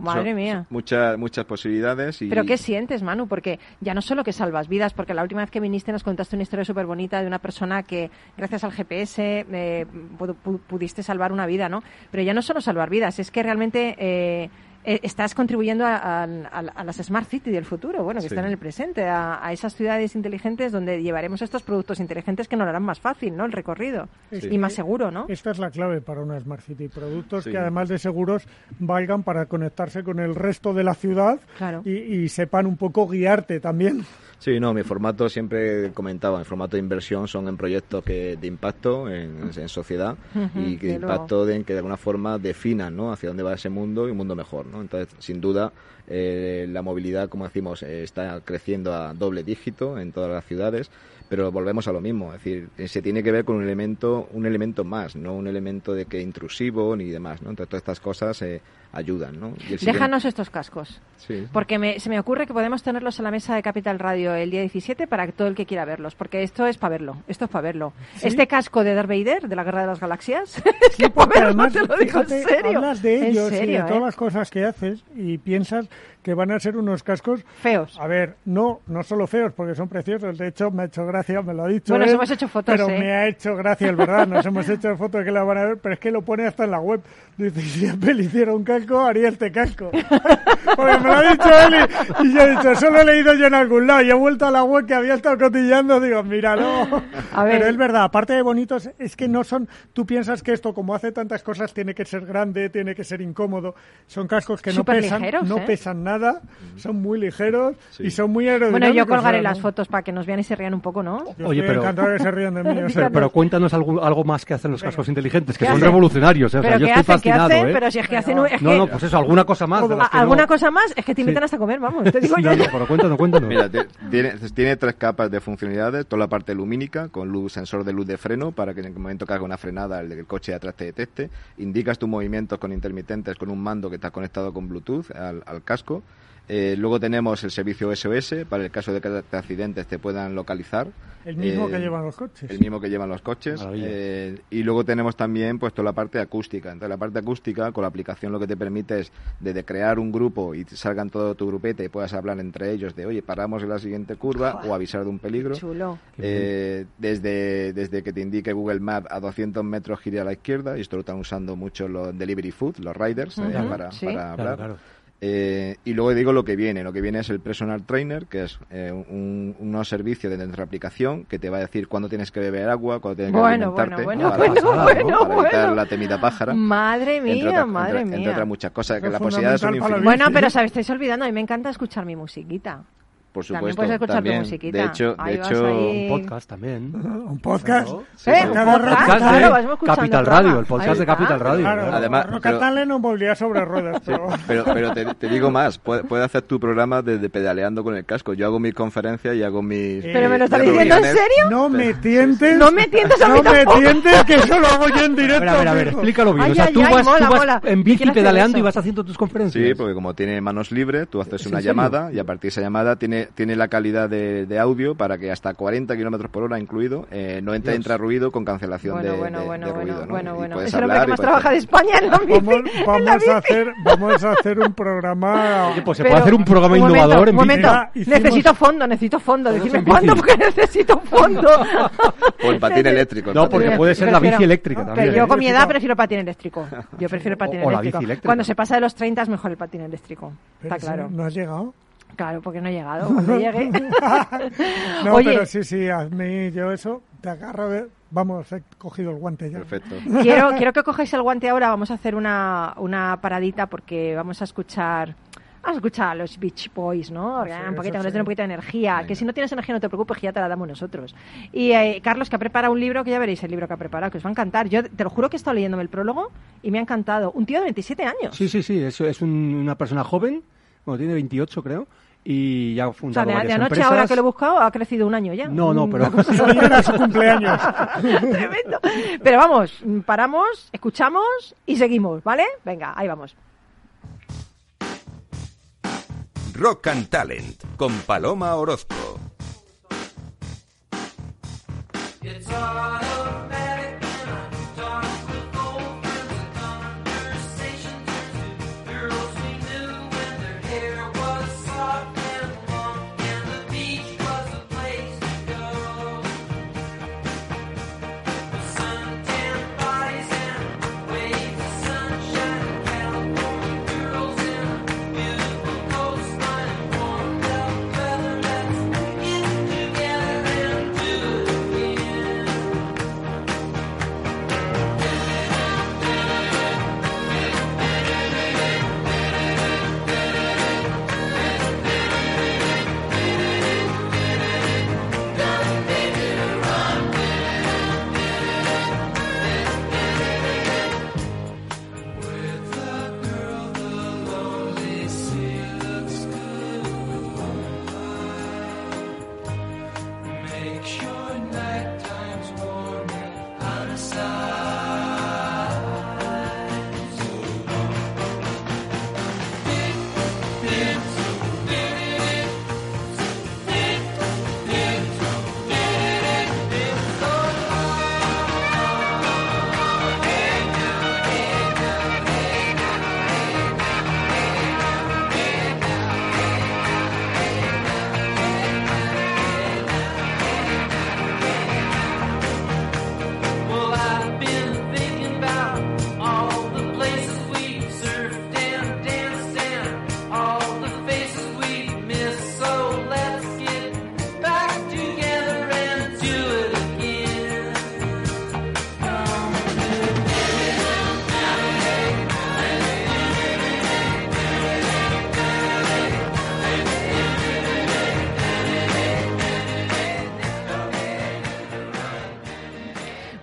Madre son- mía. Muchas, muchas posibilidades y... Pero ¿qué sientes, Manu? Porque ya no solo que salvas vidas, porque la última vez que viniste nos contaste una historia súper bonita de una persona que, gracias al GPS, eh, pu- pu- pudiste salvar una vida, ¿no? Pero ya no solo salvar vidas, es que realmente eh, eh, estás contribuyendo a, a- a- a las Smart City del futuro, bueno, que Sí. están en el presente, a, a esas ciudades inteligentes donde llevaremos estos productos inteligentes que nos lo harán más fácil, ¿no? El recorrido. Sí. Y más seguro, ¿no? Esta es la clave para una Smart City. Productos Sí. que además de seguros valgan para conectarse con el resto de la ciudad Claro. y, y sepan un poco guiarte también. Sí, no, mi formato siempre comentaba, mi formato de inversión son en proyectos que de impacto en, en sociedad y que de impacto de, que de alguna forma definan ¿no? hacia dónde va ese mundo y un mundo mejor. ¿no? Entonces, sin duda, eh, la movilidad, como decimos, eh, está creciendo a doble dígito en todas las ciudades, pero volvemos a lo mismo, es decir, eh, se tiene que ver con un elemento, un elemento más, no un elemento de que intrusivo ni demás, ¿no? Entonces, todas estas cosas eh, ayudan, ¿no? Y el siguiente- Déjanos estos cascos. Sí. Porque me- se me ocurre que podemos tenerlos en la mesa de Capital Radio el día 17 para todo el que quiera verlos, porque esto es para verlo, esto es para verlo. Este casco de Darth Vader, de la Guerra de las Galaxias, <laughs> es que para verlo, además, te lo digo en fíjate, serio. hablas de En ellos y serio, de todas ¿eh? las cosas que haces y piensas que van a ser unos cascos Feos. A ver, no, no solo feos, porque son preciosos. De hecho, me ha hecho gracia, me lo ha dicho. Bueno, él, nos hemos hecho fotos, Pero ¿eh? me ha hecho gracia, es verdad. Nos hemos hecho fotos que la van a ver, pero es que lo pone hasta en la web. Dice, si Apple hiciera un casco, haría este casco. <laughs> porque me lo ha dicho él y, y yo he dicho, solo he leído yo en algún lado. Y he vuelto a la web que había estado cotillando, digo, míralo. A ver. Pero es verdad, aparte de bonitos, es que no son. Tú piensas que esto, como hace tantas cosas, tiene que ser grande, tiene que ser incómodo. Son cascos que no pesan, Superligeros, no ¿eh? pesan nada, son muy ligeros Sí. y son muy aerodinámicos. Bueno, yo colgaré ¿no? las fotos para que nos vean y se rían un poco, ¿no? Yo Oye, pero- encantado que se rían de mí. o sea, Pero, cuéntanos algo, algo más que hacen los cascos inteligentes, que ¿Qué son hacen? revolucionarios. ¿eh? O sea, Pero yo ¿qué estoy fascinado. hacen? ¿eh? Pero si es que hacen... un- Es No, que, no, pues eso, alguna cosa más. de las que ¿Alguna no- cosa más? Es que te invitan Sí. hasta comer, vamos. Te digo yo. No, no, pero cuéntanos, cuéntanos. Mira, tiene, tiene tres capas de funcionalidades, toda la parte lumínica con luz, sensor de luz de freno para que en el momento que haga una frenada el del coche de atrás te detecte, indicas tus movimientos con intermitentes con un mando que está conectado con Bluetooth al, al casco. Eh, luego tenemos el servicio SOS para el caso de que te accidentes te puedan localizar. el mismo Eh, que llevan los coches. el mismo que llevan los coches. Eh, y luego tenemos también pues toda la parte acústica. Entonces la parte acústica con la aplicación lo que te permite es de, de crear un grupo y te salgan todo tu grupete y puedas hablar entre ellos de oye paramos en la siguiente curva o avisar de un peligro. Chulo. Eh, desde, desde que te indique Google Maps a 200 metros gire a la izquierda, y esto lo están usando mucho los delivery food, los riders, eh, para, sí. para Claro, hablar. claro. Eh, y luego digo lo que viene. Lo que viene es el Personal Trainer, que es eh, un, un servicio de nuestra aplicación que te va a decir cuándo tienes que beber agua, cuándo tienes que alimentarte. bueno, para, bueno, para- bueno, para evitar bueno. la temida pájara. Madre entre mía, otras- madre entre- entre mía. otras muchas cosas, que Es las posibilidades son infinitas. la Bueno, pero sabes, estáis olvidando, a mí me encanta escuchar mi musiquita. Por También supuesto, puedes escuchar tu también. musiquita. De hecho, Ahí de hecho ahí. Un podcast también. Un podcast. Claro. Sí, ¿Eh? Un podcast, podcast claro, de vamos escuchando Capital. Radio, el podcast de. Capital Radio. Claro, Además, Roca pero- Tale no volvía sobre ruedas, pero... Pero, pero te, te digo más, puedes puede hacer tu programa desde pedaleando con el casco. Yo hago mis conferencias y hago mis... ¿Pero me lo estás mis diciendo en serio? No me tientes. No me tientes a mí No me tientes, que eso lo hago yo en directo. a ver, a ver, explícalo bien. Ay, o sea, ay, tú ay, vas, mola, tú vas mola. en bici pedaleando y vas haciendo tus conferencias. Sí, porque como tiene manos libres, tú haces ¿Es una llamada y a partir de esa llamada tiene, tiene la calidad de, de audio para que hasta 40 kilómetros por hora incluido eh, no entre, entra ruido con cancelación Bueno, de, bueno, de- bueno, de bueno, ruido. ¿no? bueno, Y bueno. puedes Es el hombre hablar que más trabaja de España en la bici. Vamos, en la vamos bici. a hacer, vamos a hacer un programa. Oye, pues se Pero- puede hacer un programa un momento, innovador en un bici. hicimos- Necesito fondo, necesito fondo. Decime cuándo, porque necesito fondo. O el patín eléctrico. el No, porque puede ser la bici eléctrica Pero también. yo ¿eh? con mi edad prefiero el patín eléctrico. Yo prefiero el patín O- o la eléctrico. bici eléctrica. Cuando se pasa de los 30 es mejor el patín eléctrico. Está claro. No has llegado. Claro, porque no he llegado. Cuando llegue. <laughs> No, Oye, pero sí, sí, a mí yo eso te agarro de... Vamos, he cogido el guante ya. Perfecto. quiero, quiero que cojáis el guante ahora. Vamos a hacer una, una paradita porque vamos a escuchar. Vamos a escuchar a los Beach Boys, ¿no? Sí, un poquito, que sí. un poquito de energía. Que si no tienes energía, no te preocupes, que ya te la damos nosotros. Y eh, Carlos, que ha preparado un libro, que ya veréis el libro que ha preparado, que os va a encantar. Yo te lo juro que he estado leyéndome el prólogo y me ha encantado. Un tío de 27 años. Sí, sí, sí, es, es un- una persona joven, bueno, tiene 28 creo, y ya ha O sea, de, de varias anoche, empresas. ahora que lo he buscado, ha crecido un año ya. No, no, pero... Era <laughs> su cumpleaños. <laughs> Tremendo. Pero vamos, paramos, escuchamos y seguimos, ¿vale? Venga, ahí vamos. Rock and Talent con Paloma Orozco. It's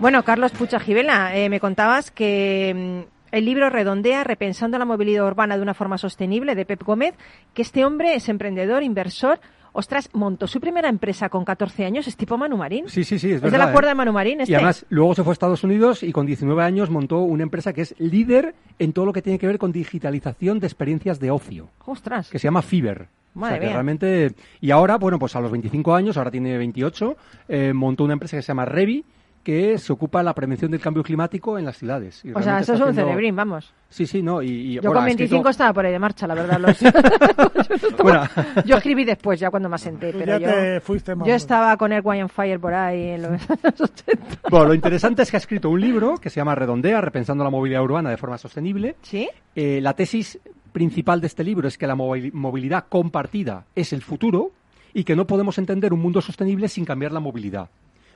Bueno, Carlos Pucha Gibela, eh, me contabas que mm, el libro redondea Repensando la movilidad urbana de una forma sostenible de Pep Gómez, que este hombre es emprendedor, inversor. Ostras, montó su primera empresa con 14 años, es tipo Manu Marín. Sí, sí, sí, es, Es de la cuerda ¿eh? de Manu Marín, este. Y además, luego se fue a Estados Unidos y con 19 años montó una empresa que es líder en todo lo que tiene que ver con digitalización de experiencias de ocio, Ostras. que se llama Fiverr. O Madre sea, que mía. realmente... Y ahora, bueno, pues a los 25 años, ahora tiene 28, eh, montó una empresa que se llama Revi, que se ocupa de la prevención del cambio climático en las ciudades. Y O sea, eso es un haciendo- cerebrín, vamos. Sí, sí, no, y... y, Yo bueno, con ha 25 escrito- estaba por ahí de marcha, la verdad. los- <laughs> <laughs> Bueno. yo escribí después, ya cuando me asenté, Tú pero ya yo, te fuiste, yo vamos. estaba con Air Wine and Fire por ahí en los <laughs> años 80. Bueno, lo interesante es que ha escrito un libro que se llama Redondea, repensando la movilidad urbana de forma sostenible. ¿Sí? Eh, la tesis principal de este libro es que la movili- movilidad compartida es el futuro y que no podemos entender un mundo sostenible sin cambiar la movilidad.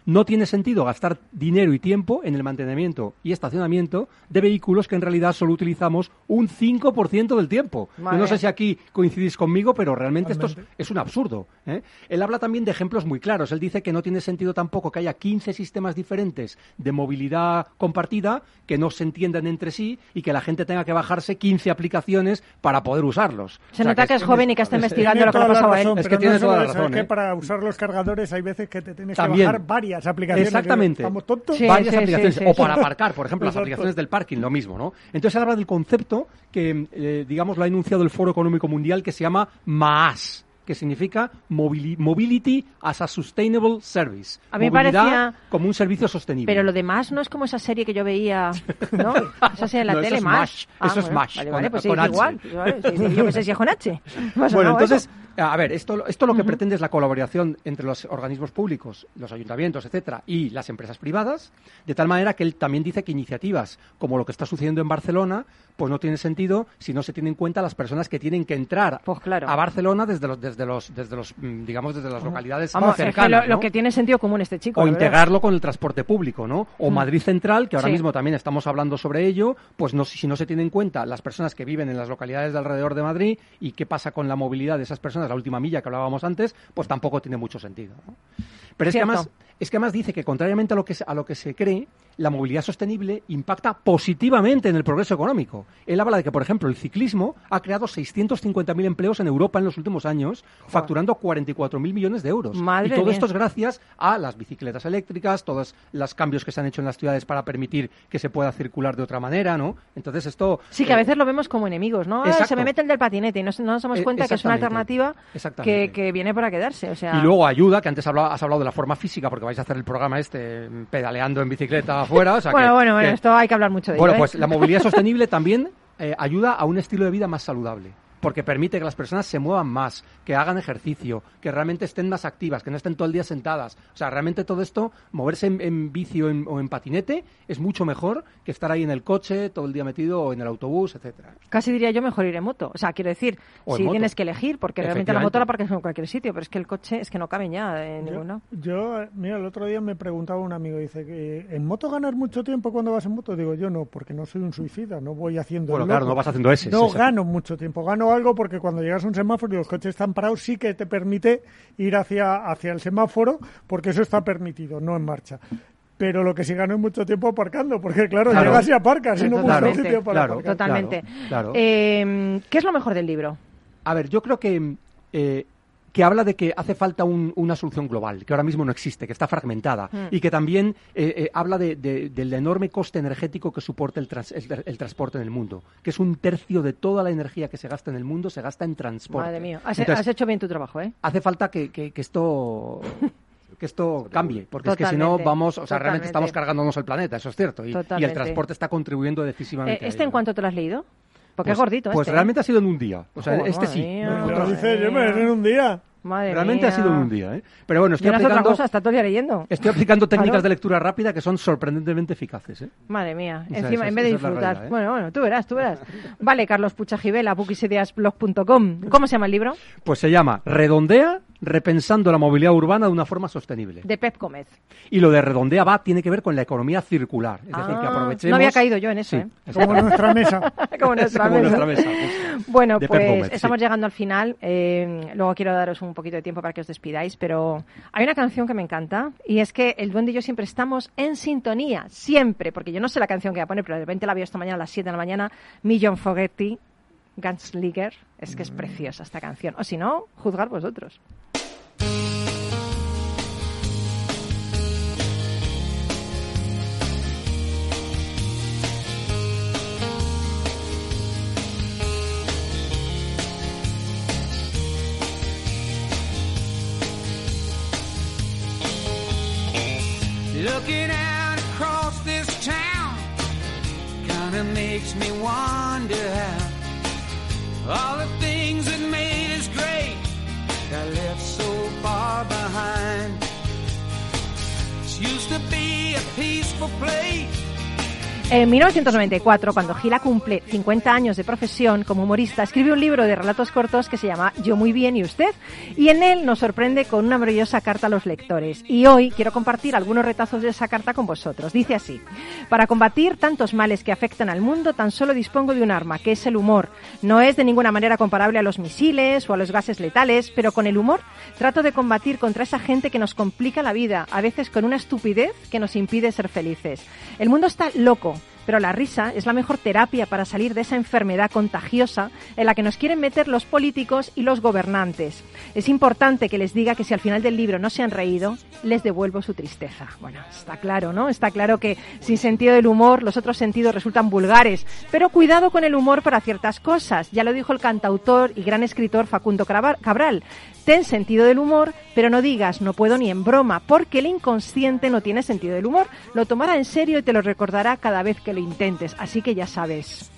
No tiene sentido gastar dinero y tiempo en el mantenimiento y estacionamiento de vehículos que en realidad solo utilizamos un 5% del tiempo. Yo no sé si aquí coincidís conmigo, pero realmente esto es, un absurdo. ¿eh? Él habla también de ejemplos muy claros. Él dice que no tiene sentido tampoco que haya 15 sistemas diferentes de movilidad compartida que no se entiendan entre sí y que la gente tenga que bajarse 15 aplicaciones para poder usarlos. Se O sea, nota que es joven y que está es- investigando lo que le ha pasado a él. razón, Es que tiene toda la razón, es que ¿eh? para usar los cargadores hay veces que te tienes También. que bajar varias aplicaciones. Exactamente. ¿Estamos tontos? Sí. varias sí, aplicaciones. sí, o sí. para aparcar, por ejemplo, las aplicaciones del parking, lo mismo, ¿no? Entonces habla del concepto que, eh, digamos, lo ha enunciado el Foro Económico Mundial que se llama MAAS, que significa Mobili- Mobility as a Sustainable Service. A mí me Movilidad parecía- como un servicio sostenible. Pero lo demás no es como esa serie que yo veía, ¿no? <laughs> Esa serie en la No, eso tele, es. MASH, eso es MASH, Vale, con- vale, pues sí, con es H. igual. Vale, sí, sí, yo pensé si es con H. Ha <laughs> Bueno, entonces, eso. A ver, esto, esto lo que pretende es la colaboración entre los organismos públicos, los ayuntamientos, etcétera, y las empresas privadas, de tal manera que él también dice que iniciativas como lo que está sucediendo en Barcelona, pues no tiene sentido si no se tienen en cuenta las personas que tienen que entrar Pues claro. a Barcelona desde los, desde los, desde los, mm, digamos, desde las localidades Vamos, es que cercanas. lo, que tiene sentido común este chico. o integrarlo con el transporte público, ¿no? O. Madrid Central, que ahora Sí. mismo también estamos hablando sobre ello, pues no, si no se tiene en cuenta las personas que viven en las localidades de alrededor de Madrid y qué pasa con la movilidad de esas personas, la última milla que hablábamos antes, pues tampoco tiene mucho sentido. ¿no? Pero es que, además, es que además dice que contrariamente a lo que, a lo que se cree, la movilidad sostenible impacta positivamente en el progreso económico. Él habla de que, por ejemplo, el ciclismo ha creado 650.000 empleos en Europa en los últimos años, facturando 44.000 millones de euros. Madre y todo mía. esto es gracias a las bicicletas eléctricas, todos los cambios que se han hecho en las ciudades para permitir que se pueda circular de otra manera, ¿no? Entonces esto... Sí, que a eh, veces lo vemos como enemigos, ¿no? Exacto. se me mete el del patinete y no, no nos damos Eh, cuenta que es una alternativa que, que viene para quedarse. O sea, Y luego ayuda, que antes has hablado de la forma física, porque vais a hacer el programa este pedaleando en bicicleta afuera. o sea bueno, que- bueno, bueno, que- esto hay que hablar mucho de Bueno, ello. ¿eh? pues la movilidad sostenible también eh, ayuda a un estilo de vida más saludable. Porque permite que las personas se muevan más, que hagan ejercicio, que realmente estén más activas, que no estén todo el día sentadas. O sea, realmente todo esto, moverse en, en bici o en, o en patinete, es mucho mejor que estar ahí en el coche todo el día metido o en el autobús, etcétera. Casi diría yo mejor ir en moto. O sea, quiero decir, O si tienes que elegir, porque realmente la moto la aparcas en cualquier sitio, pero es que el coche es que no cabe ya en lado. Yo, eh, mira, el otro día me preguntaba un amigo, dice que ¿en moto ganas mucho tiempo cuando vas en moto? Digo, yo no, porque no soy un suicida, no voy haciendo Bueno, el claro, no vas haciendo ese, No gano mucho tiempo, gano algo porque cuando llegas a un semáforo y los coches están parados, sí que te permite ir hacia, hacia el semáforo, porque eso está permitido, no en marcha. Pero lo que sí gano es mucho tiempo aparcando, porque claro, Claro. llegas y aparcas y no buscas Totalmente. sitio para Claro. aparcar. Totalmente. Claro, claro. Eh, ¿Qué es lo mejor del libro? A ver, yo creo que, eh, que habla de que hace falta un- una solución global, que ahora mismo no existe, que está fragmentada, Mm. y que también eh, eh, habla de- de- del enorme coste energético que soporta el, trans- el- el transporte en el mundo, que es un tercio de toda la energía que se gasta en el mundo, se gasta en transporte. Madre mía, has, Entonces, has hecho bien tu trabajo, ¿eh? hace falta que, que- que esto <laughs> que esto cambie, porque es que si no vamos, o sea, realmente estamos cargándonos el planeta, eso es cierto, y, y el transporte está contribuyendo decisivamente. Eh, a ¿Este en cuánto te lo has leído? Porque Pues- es gordito Pues este, ¿eh? realmente ha sido en un día, o sea, este sí. madre mía, dice Yemer en un día. Madre Realmente ha sido en un día, ¿eh? Pero bueno, estoy Yo hace otra aplicando, cosa, está todo el día leyendo. estoy aplicando <laughs> técnicas de lectura rápida que son sorprendentemente eficaces, ¿eh? Madre mía, O sea, encima, esa- en vez de disfrutar. realidad, ¿eh? Bueno, bueno, tú verás, tú verás. Vale, Carlos Puchajivela, bookiesideasblog.com. ¿Cómo se llama el libro? Pues se llama Redondea, repensando la movilidad urbana de una forma sostenible. De Pep Gómez. Y lo de redondea va, tiene que ver con la economía circular. Es decir, que Ah, aprovechemos... no había caído yo en eso, Sí, ¿eh? Como nuestra mesa. <laughs> Como nuestra Como mesa. nuestra mesa, justo. Bueno, pues Gómez, sí. estamos llegando al final. Eh, luego quiero daros un poquito de tiempo para que os despidáis, pero hay una canción que me encanta y es que el duende y yo siempre estamos en sintonía, siempre, porque yo no sé la canción que va a poner, pero de repente la veo esta mañana a las 7 de la mañana, Million Fogetti, Gunslinger. Es que es preciosa esta canción. O si no, juzgar vosotros. Makes me wonder how all the things that made us great got left so far behind. This used to be a peaceful place. En 1994, cuando Gila cumple 50 años de profesión como humorista, escribe un libro de relatos cortos que se llama Yo muy bien y usted, y en él nos sorprende con una maravillosa carta a los lectores. Y hoy quiero compartir algunos retazos de esa carta con vosotros. Dice así, para combatir tantos males que afectan al mundo, tan solo dispongo de un arma, que es el humor. No es de ninguna manera comparable a los misiles o a los gases letales, pero con el humor trato de combatir contra esa gente que nos complica la vida, a veces con una estupidez que nos impide ser felices. El mundo está loco, pero la risa es la mejor terapia para salir de esa enfermedad contagiosa en la que nos quieren meter los políticos y los gobernantes. Es importante que les diga que si al final del libro no se han reído, les devuelvo su tristeza. Bueno, está claro, ¿no? Está claro que sin sentido del humor los otros sentidos resultan vulgares, pero cuidado con el humor para ciertas cosas. Ya lo dijo el cantautor y gran escritor Facundo Cabral. Ten sentido del humor, pero no digas no puedo ni en broma, porque el inconsciente no tiene sentido del humor. Lo tomará en serio y te lo recordará cada vez que lo intentes. Así que ya sabes,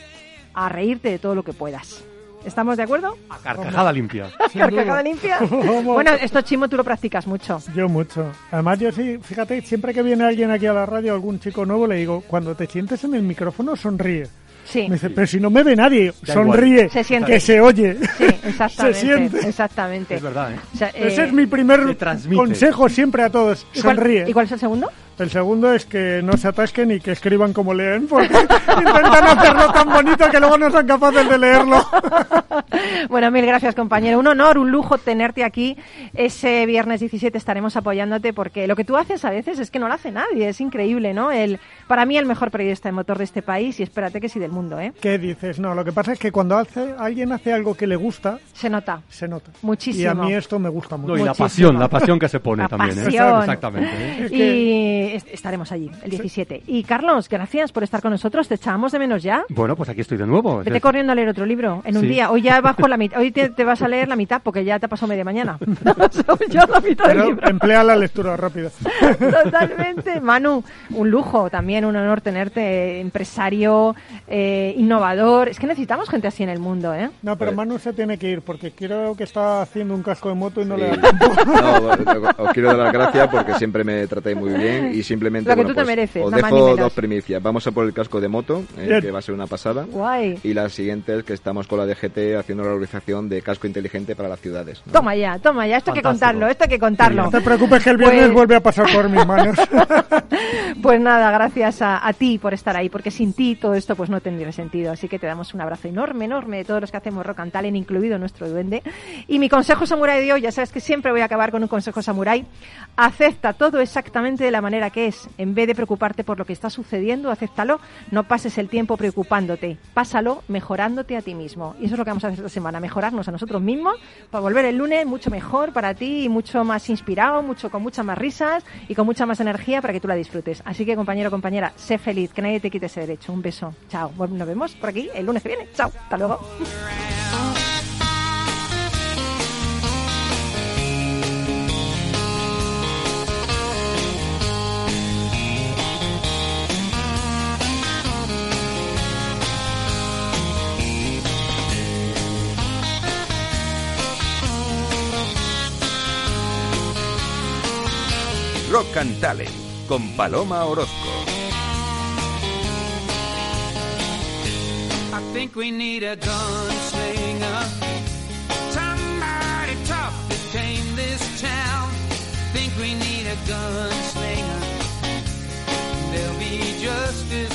a reírte de todo lo que puedas. ¿Estamos de acuerdo? <laughs> Carcajada limpia. <laughs> ¿Carcajada limpia? bueno, esto chimo tú lo practicas mucho. Yo mucho. Además, yo sí, fíjate, siempre que viene alguien aquí a la radio, algún chico nuevo, le digo, cuando te sientes en el micrófono, sonríe. Sí. Me dice, pero si no me ve nadie, Da sonríe, igual. Se siente. que se oye. Sí, <laughs> exactamente. se siente. Exactamente. Es verdad, ¿eh? O sea, Ese eh, es mi primer consejo siempre a todos. ¿y cuál- Sonríe. ¿Y cuál es el segundo? El segundo es que no se atasquen y que escriban como leen, porque <laughs> intentan hacerlo tan bonito que luego no son capaces de leerlo. <laughs> Bueno, mil gracias, compañero. Un honor, un lujo tenerte aquí. Ese viernes 17 estaremos apoyándote porque lo que tú haces a veces es que no lo hace nadie. Es increíble, ¿no? El, para mí, el mejor periodista de motor de este país y espérate que sí del mundo, ¿eh? ¿Qué dices? No, lo que pasa es que cuando hace, alguien hace algo que le gusta, Se nota. se nota. Muchísimo. Y a mí esto me gusta mucho. No, y la Muchísimo. pasión, la pasión que se pone La también. ¿eh? Exactamente. ¿eh? Es Y estaremos allí, el 17. Y Carlos, gracias por estar con nosotros. Te echábamos de menos ya. Bueno, pues aquí estoy de nuevo. Vete corriendo a leer otro libro en un Sí. día. Hoy ya vas por la mitad. Hoy te, te vas a leer la mitad porque ya te ha pasado media mañana. <laughs> <laughs> ya la mitad del Pero libro. emplea la lectura rápida. <laughs> Totalmente. Manu, un lujo también, un honor tenerte, empresario, eh, innovador. Es que necesitamos gente así en el mundo, ¿eh? No, pero Pues- Manu se tiene que ir porque creo que está haciendo un casco de moto y no Sí. le da tiempo. No, os quiero dar las gracias porque siempre me tratáis muy bien y simplemente Lo que bueno, tú te pues, mereces, os dejo dos primicias. Vamos a por el casco de moto, eh, que va a ser una pasada. Guay. Y la siguiente es que estamos con la DGT haciendo la organización de casco inteligente para las ciudades. ¿no? Toma ya, toma ya. Esto hay que contarlo, esto hay que contarlo. No te preocupes que el viernes Pues- vuelve a pasar por mis manos. <laughs> Pues nada, gracias a, a ti por estar ahí, porque sin ti todo esto pues no tendría sentido. Así que te damos un abrazo enorme, enorme de todos los que hacemos Rock and Talent, incluido nuestro duende. Y mi consejo samurái de hoy, ya sabes que siempre voy a acabar con un consejo samurái. Acepta todo exactamente de la manera que es. En vez de preocuparte por lo que está sucediendo, acéptalo. No pases el tiempo preocupándote. Pásalo mejorándote a ti mismo. Y eso es lo que vamos a hacer esta semana, mejorarnos a nosotros mismos para volver el lunes mucho mejor para ti y mucho más inspirado, mucho con muchas más risas y con mucha más energía para que tú la disfrutes. Así que compañero, compañera, sé feliz, que nadie te quite ese derecho. Un beso. Chao. Nos vemos por aquí el lunes que viene. Chao. Hasta luego. Talent con Paloma Orozco. I think we need a gunslinger. Somebody tough to tame this town. Think we need a gunslinger. There'll be justice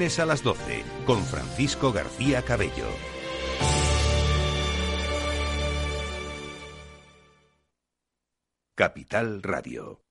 a las 12, con Francisco García Cabello. Capital Radio.